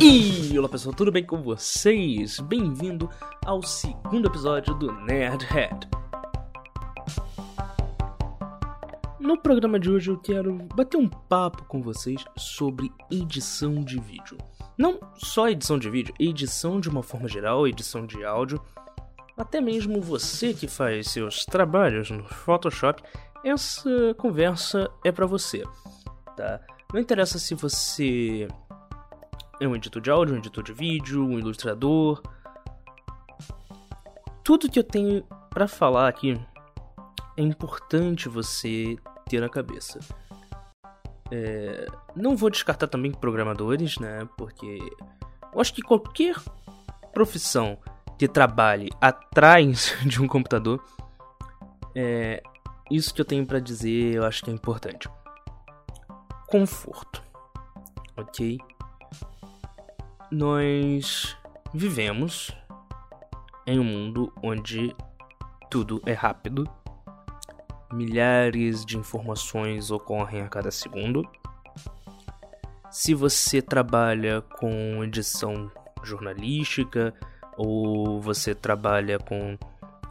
E olá pessoal, tudo bem com vocês? Bem-vindo ao segundo episódio do Nerdhead. No programa de hoje eu quero bater um papo com vocês sobre edição de vídeo. Não só edição de vídeo, edição de uma forma geral, edição de áudio, até mesmo você que faz seus trabalhos no Photoshop, essa conversa é para você, tá? Não interessa se você um editor de áudio, um editor de vídeo, um ilustrador. Tudo que eu tenho para falar aqui é importante você ter na cabeça. É, não vou descartar também programadores, né? Porque eu acho que qualquer profissão que trabalhe atrás de um computador, é, isso que eu tenho para dizer eu acho que é importante. Conforto, ok? Nós vivemos em um mundo onde tudo é rápido, milhares de informações ocorrem a cada segundo. Se você trabalha com edição jornalística ou você trabalha com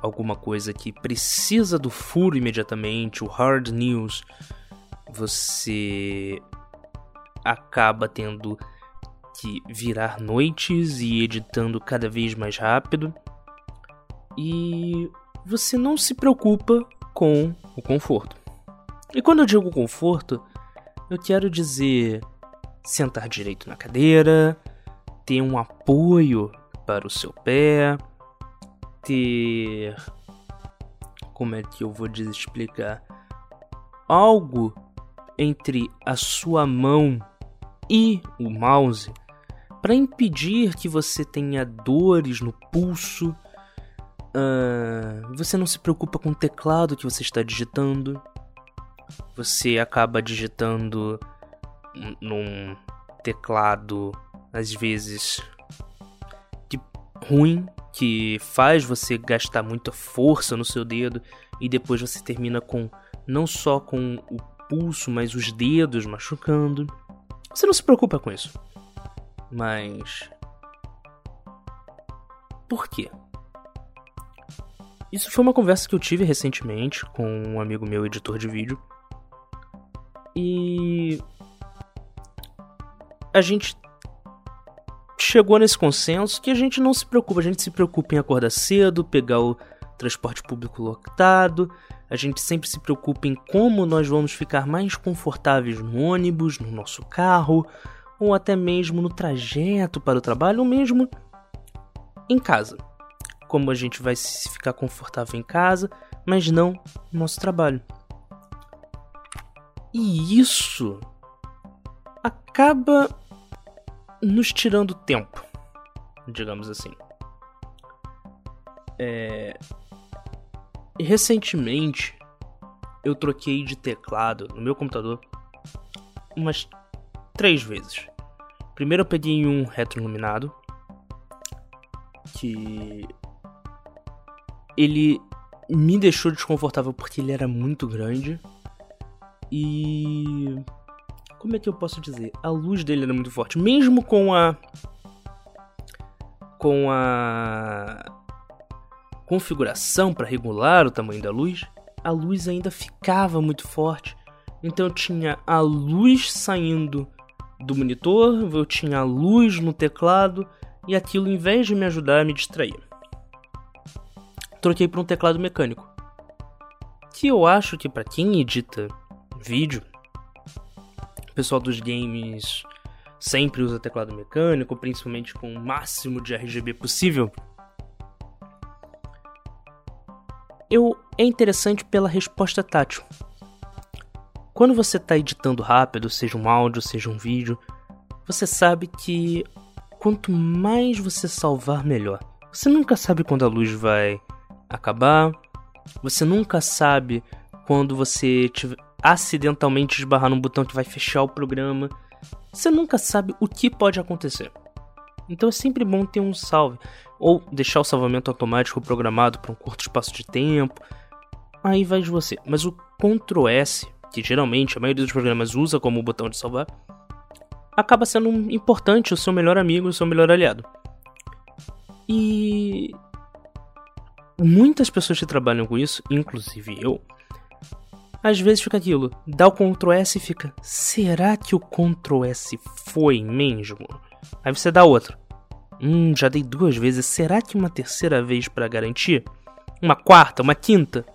alguma coisa que precisa do furo imediatamente, o hard news, você acaba tendo que virar noites e editando cada vez mais rápido. E você não se preocupa com o conforto. E quando eu digo conforto, eu quero dizer sentar direito na cadeira, ter um apoio para o seu pé, ter. Como é que eu vou explicar? Algo entre a sua mão e o mouse para impedir que você tenha dores no pulso Uh, você não se preocupa com o teclado que você está digitando. Você acaba digitando num teclado, às vezes, que ruim, que faz você gastar muita força no seu dedo e depois você termina com não só com o pulso, mas os dedos machucando. Você não se preocupa com isso. Mas por quê? Isso foi uma conversa que eu tive recentemente com um amigo meu, editor de vídeo. E. A gente chegou nesse consenso que a gente não se preocupa, a gente se preocupa em acordar cedo, pegar o transporte público lotado, a gente sempre se preocupa em como nós vamos ficar mais confortáveis no ônibus, no nosso carro, ou até mesmo no trajeto para o trabalho, ou mesmo em casa como a gente vai ficar confortável em casa, mas não no nosso trabalho. E isso acaba nos tirando tempo, digamos assim. É... Recentemente eu troquei de teclado no meu computador umas três vezes. Primeiro eu peguei um retroiluminado que ele me deixou desconfortável porque ele era muito grande. E. Como é que eu posso dizer? A luz dele era muito forte. Mesmo com a. Com a. Configuração para regular o tamanho da luz, a luz ainda ficava muito forte. Então eu tinha a luz saindo do monitor, eu tinha a luz no teclado, e aquilo, em vez de me ajudar, me distraía troquei por um teclado mecânico. Que eu acho que para quem edita vídeo, o pessoal dos games sempre usa teclado mecânico, principalmente com o máximo de RGB possível. Eu é interessante pela resposta tátil. Quando você está editando rápido, seja um áudio, seja um vídeo, você sabe que quanto mais você salvar, melhor. Você nunca sabe quando a luz vai acabar. Você nunca sabe quando você acidentalmente esbarrar num botão que vai fechar o programa. Você nunca sabe o que pode acontecer. Então é sempre bom ter um salve. Ou deixar o salvamento automático programado para um curto espaço de tempo. Aí vai de você. Mas o Ctrl S, que geralmente a maioria dos programas usa como botão de salvar, acaba sendo importante o seu melhor amigo, o seu melhor aliado. E muitas pessoas que trabalham com isso, inclusive eu, às vezes fica aquilo, dá o Ctrl S e fica, será que o Ctrl S foi mesmo? Aí você dá outro. Hum, já dei duas vezes, será que uma terceira vez para garantir? Uma quarta, uma quinta?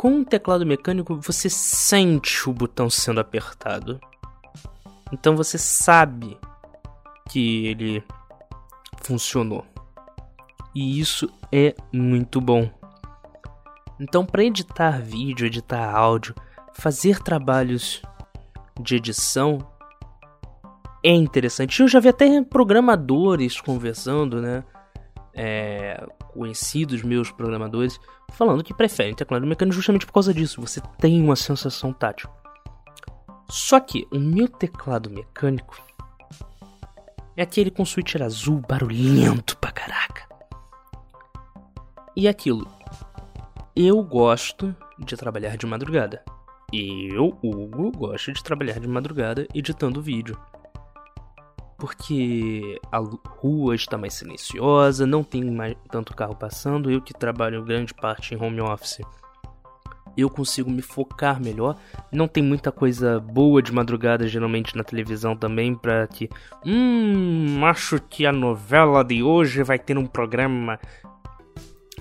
Com um teclado mecânico, você sente o botão sendo apertado. Então você sabe que ele funcionou. E isso é muito bom. Então, para editar vídeo, editar áudio, fazer trabalhos de edição é interessante. Eu já vi até programadores conversando, né? É, conhecidos meus programadores falando que preferem teclado mecânico justamente por causa disso. Você tem uma sensação tátil. Só que o meu teclado mecânico é aquele com switcher azul barulhento pra caraca. E aquilo, eu gosto de trabalhar de madrugada. Eu, Hugo, gosto de trabalhar de madrugada editando vídeo. Porque a rua está mais silenciosa, não tem mais tanto carro passando. Eu que trabalho grande parte em home office, eu consigo me focar melhor. Não tem muita coisa boa de madrugada geralmente na televisão também para que, hum, acho que a novela de hoje vai ter um programa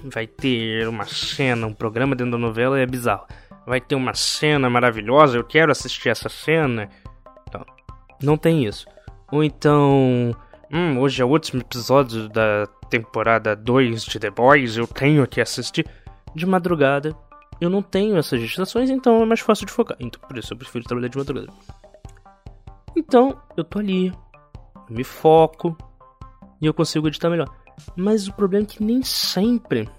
vai ter uma cena, um programa dentro da novela é bizarro. Vai ter uma cena maravilhosa, eu quero assistir essa cena. Então, não tem isso. Ou então, hum, hoje é o último episódio da temporada 2 de The Boys, eu tenho que assistir. De madrugada, eu não tenho essas distrações, então é mais fácil de focar. Então, por isso eu prefiro trabalhar de madrugada. Então, eu tô ali, eu me foco e eu consigo editar melhor. Mas o problema é que nem sempre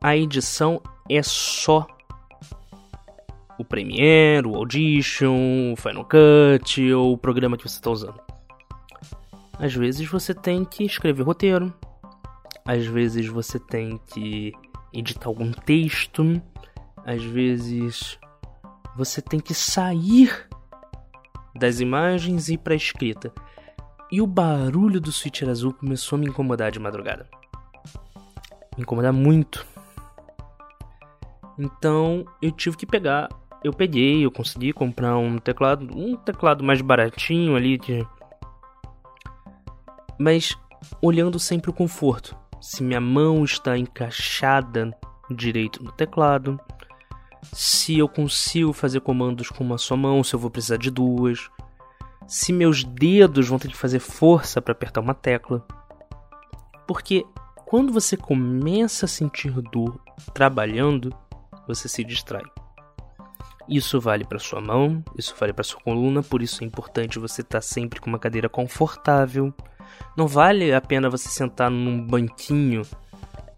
a edição é só o Premiere, o Audition, o Final Cut ou o programa que você está usando. Às vezes você tem que escrever roteiro, às vezes você tem que editar algum texto, às vezes você tem que sair das imagens e ir para a escrita. E o barulho do switcher azul começou a me incomodar de madrugada. Me incomodar muito. Então eu tive que pegar. Eu peguei, eu consegui comprar um teclado, um teclado mais baratinho ali. Mas olhando sempre o conforto. Se minha mão está encaixada direito no teclado, se eu consigo fazer comandos com uma só mão, se eu vou precisar de duas se meus dedos vão ter que fazer força para apertar uma tecla. Porque quando você começa a sentir dor trabalhando, você se distrai. Isso vale para sua mão, isso vale para sua coluna, por isso é importante você estar tá sempre com uma cadeira confortável. Não vale a pena você sentar num banquinho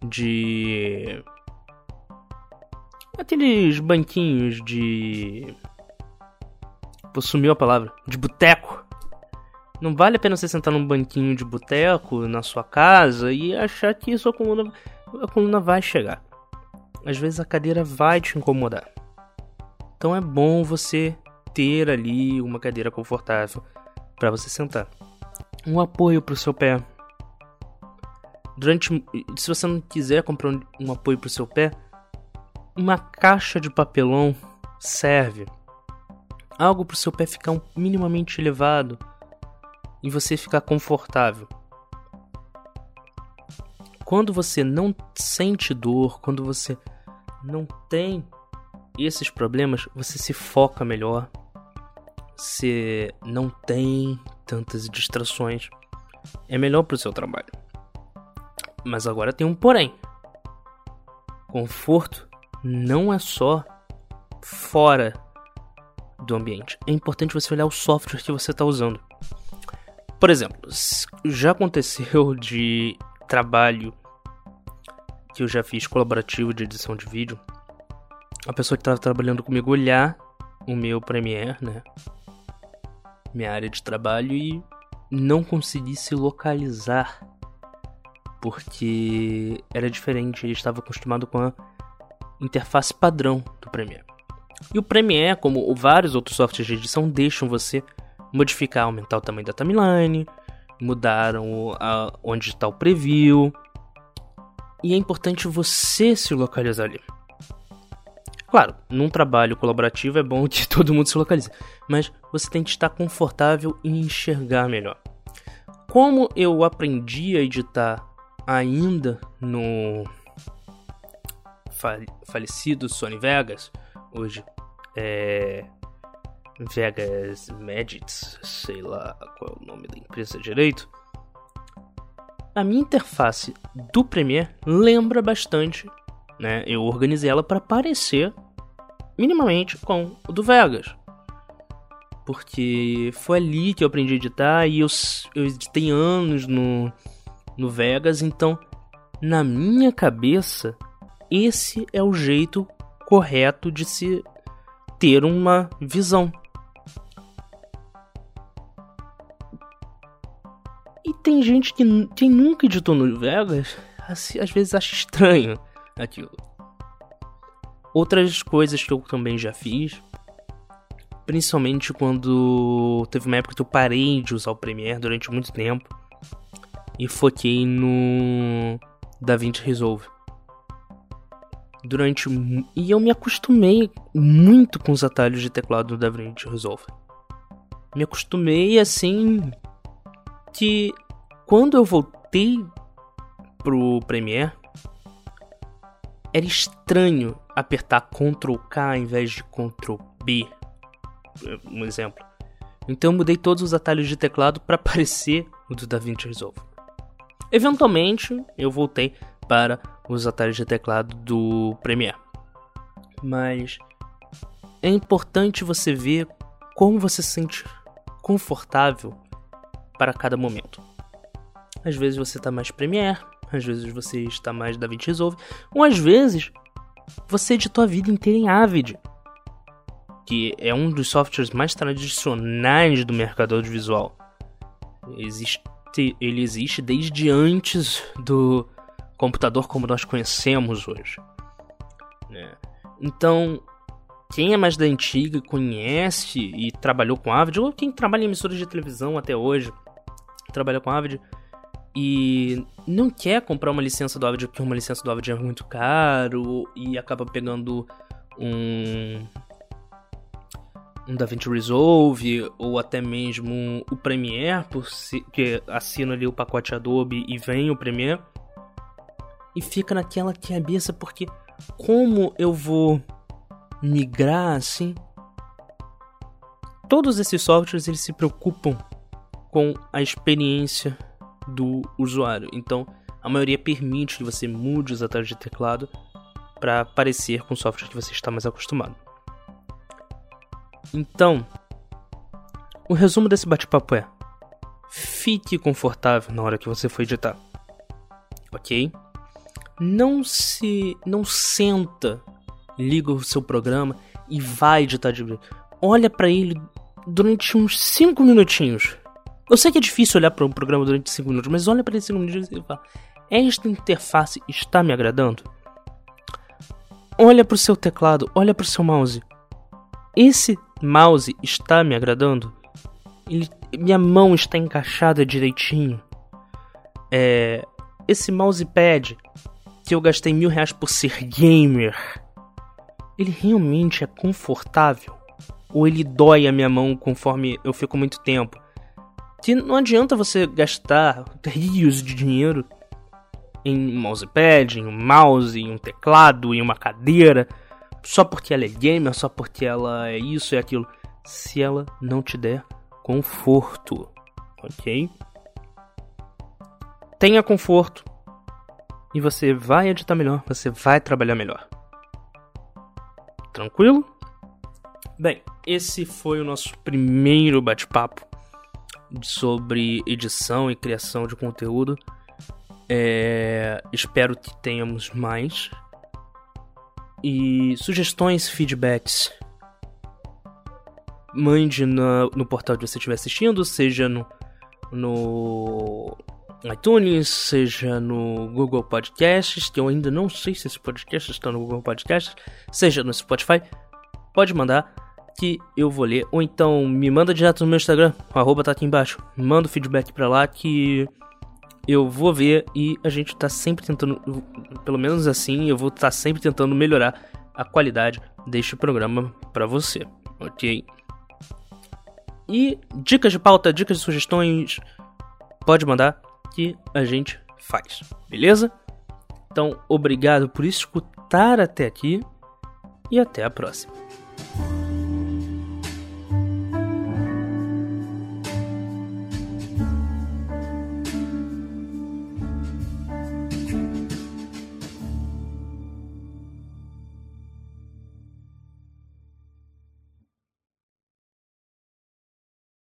de aqueles banquinhos de Pô, sumiu a palavra. De boteco. Não vale a pena você sentar num banquinho de boteco na sua casa e achar que sua coluna, a coluna vai chegar. Às vezes a cadeira vai te incomodar. Então é bom você ter ali uma cadeira confortável para você sentar. Um apoio para o seu pé. Durante, se você não quiser comprar um, um apoio para o seu pé, uma caixa de papelão serve algo para o seu pé ficar minimamente elevado e você ficar confortável. Quando você não sente dor, quando você não tem esses problemas, você se foca melhor. Você não tem tantas distrações. É melhor para o seu trabalho. Mas agora tem um porém. Conforto não é só fora do ambiente. É importante você olhar o software que você está usando. Por exemplo, já aconteceu de trabalho que eu já fiz colaborativo de edição de vídeo, a pessoa que estava trabalhando comigo olhar o meu Premiere, né? Minha área de trabalho e não conseguir se localizar porque era diferente, ele estava acostumado com a interface padrão do Premiere. E o Premiere, como vários outros softwares de edição, deixam você modificar, aumentar o tamanho da timeline, mudaram onde está o preview. E é importante você se localizar ali. Claro, num trabalho colaborativo é bom que todo mundo se localize, mas você tem que estar confortável e enxergar melhor. Como eu aprendi a editar ainda no falecido Sony Vegas, hoje é Vegas Magits, sei lá qual é o nome da empresa direito. A minha interface do Premiere lembra bastante, né? Eu organizei ela para parecer minimamente com o do Vegas. Porque foi ali que eu aprendi a editar e eu, eu editei anos no, no Vegas, então na minha cabeça esse é o jeito correto de se ter uma visão. E tem gente que quem nunca editou no Vegas, às vezes acha estranho aquilo. Outras coisas que eu também já fiz, principalmente quando teve uma época que eu parei de usar o Premiere durante muito tempo e foquei no DaVinci Resolve durante e eu me acostumei muito com os atalhos de teclado do DaVinci Resolve. Me acostumei assim que quando eu voltei pro Premiere era estranho apertar Ctrl K ao invés de Ctrl B, um exemplo. Então eu mudei todos os atalhos de teclado para parecer o do DaVinci Resolve. Eventualmente eu voltei para os atalhos de teclado do Premiere. Mas é importante você ver como você se sente confortável para cada momento. Às vezes você está mais Premiere, às vezes você está mais DaVinci Resolve, ou às vezes você editou a vida inteira em Avid, que é um dos softwares mais tradicionais do mercado audiovisual. Existe, ele existe desde antes do computador como nós conhecemos hoje. Né? Então, quem é mais da antiga, conhece e trabalhou com Avid, ou quem trabalha em emissoras de televisão até hoje, trabalha com Avid e não quer comprar uma licença do Avid porque uma licença do Avid é muito caro e acaba pegando um um DaVinci Resolve ou até mesmo o Premiere, por si, que assina ali o pacote Adobe e vem o Premiere e fica naquela cabeça porque como eu vou migrar assim? Todos esses softwares eles se preocupam com a experiência do usuário. Então, a maioria permite que você mude os atalhos de teclado para parecer com o software que você está mais acostumado. Então, o resumo desse bate-papo é: fique confortável na hora que você for editar. OK? não se não senta, liga o seu programa e vai editar de olha para ele durante uns 5 minutinhos. Eu sei que é difícil olhar para um programa durante 5 minutos, mas olha para ele 5 minutos e fala: "Esta interface está me agradando?" Olha para o seu teclado, olha para o seu mouse. Esse mouse está me agradando? Ele, minha mão está encaixada direitinho. É, esse mousepad que eu gastei mil reais por ser gamer, ele realmente é confortável? Ou ele dói a minha mão conforme eu fico muito tempo? Que não adianta você gastar rios de dinheiro em um mousepad, em um mouse, em um teclado, em uma cadeira, só porque ela é gamer, só porque ela é isso e aquilo, se ela não te der conforto, ok? Tenha conforto, e você vai editar melhor, você vai trabalhar melhor. Tranquilo? Bem, esse foi o nosso primeiro bate-papo sobre edição e criação de conteúdo. É, espero que tenhamos mais. E sugestões, feedbacks, mande no, no portal que você estiver assistindo, seja no, no iTunes, seja no Google Podcasts, que eu ainda não sei se esse podcast está no Google Podcasts, seja no Spotify, pode mandar. Que eu vou ler. Ou então me manda direto no meu Instagram, o arroba tá aqui embaixo. Manda o feedback pra lá que eu vou ver e a gente tá sempre tentando, pelo menos assim, eu vou estar tá sempre tentando melhorar a qualidade deste programa para você, ok? E dicas de pauta, dicas de sugestões, pode mandar que a gente faz, beleza? Então, obrigado por escutar até aqui e até a próxima.